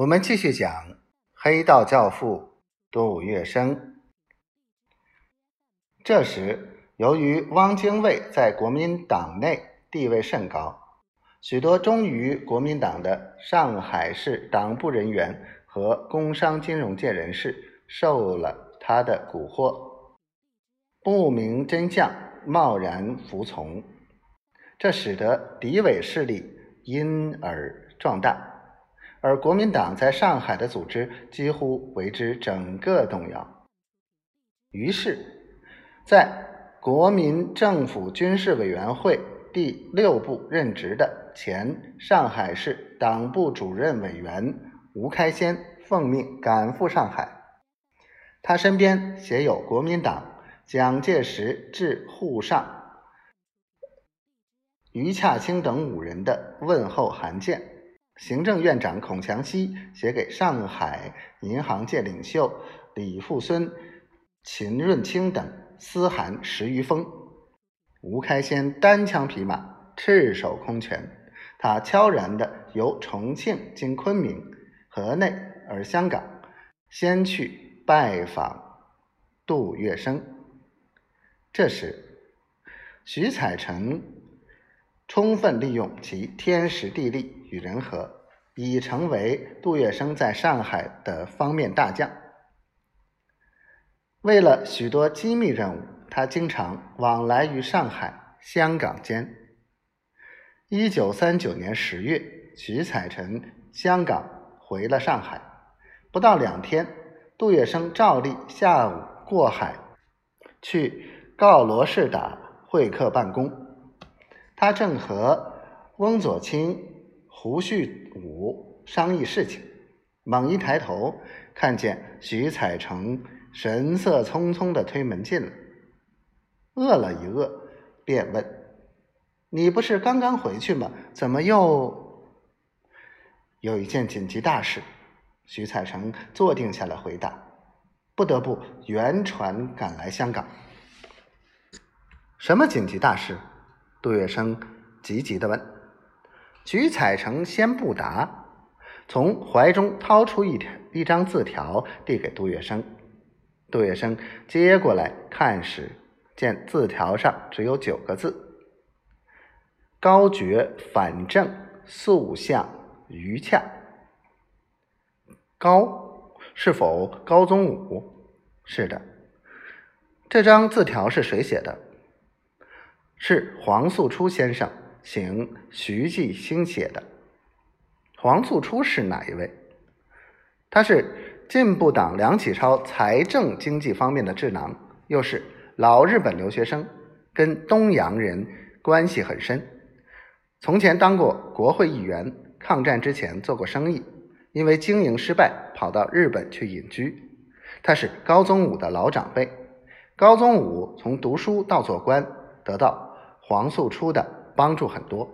我们继续讲黑道教父杜月笙。这时，由于汪精卫在国民党内地位甚高，许多忠于国民党的上海市党部人员和工商金融界人士受了他的蛊惑，不明真相，贸然服从，这使得敌伪势力因而壮大。而国民党在上海的组织几乎为之整个动摇。于是，在国民政府军事委员会第六部任职的前上海市党部主任委员吴开先奉命赶赴上海，他身边写有国民党蒋介石致沪上、余洽清等五人的问候函件。行政院长孔祥熙写给上海银行界领袖李富孙、秦润清等私函十余封。吴开先单枪匹马，赤手空拳，他悄然的由重庆经昆明、河内而香港，先去拜访杜月笙。这时，徐彩成充分利用其天时地利。与人和，已成为杜月笙在上海的方面大将。为了许多机密任务，他经常往来于上海、香港间。一九三九年十月，徐彩臣香港回了上海，不到两天，杜月笙照例下午过海去告罗士打会客办公。他正和翁佐清。胡旭武商议事情，猛一抬头，看见徐彩成神色匆匆的推门进来，饿了一饿，便问：“你不是刚刚回去吗？怎么又……有一件紧急大事？”徐彩成坐定下来回答：“不得不原船赶来香港。”什么紧急大事？杜月笙急急的问。徐彩成先不答，从怀中掏出一条一张字条，递给杜月笙。杜月笙接过来看时，见字条上只有九个字：“高觉反正素相余洽。”高是否高宗武？是的。这张字条是谁写的？是黄素初先生。请徐继兴写的。黄素初是哪一位？他是进步党梁启超财政经济方面的智囊，又是老日本留学生，跟东洋人关系很深。从前当过国会议员，抗战之前做过生意，因为经营失败，跑到日本去隐居。他是高宗武的老长辈。高宗武从读书到做官，得到黄素初的。帮助很多。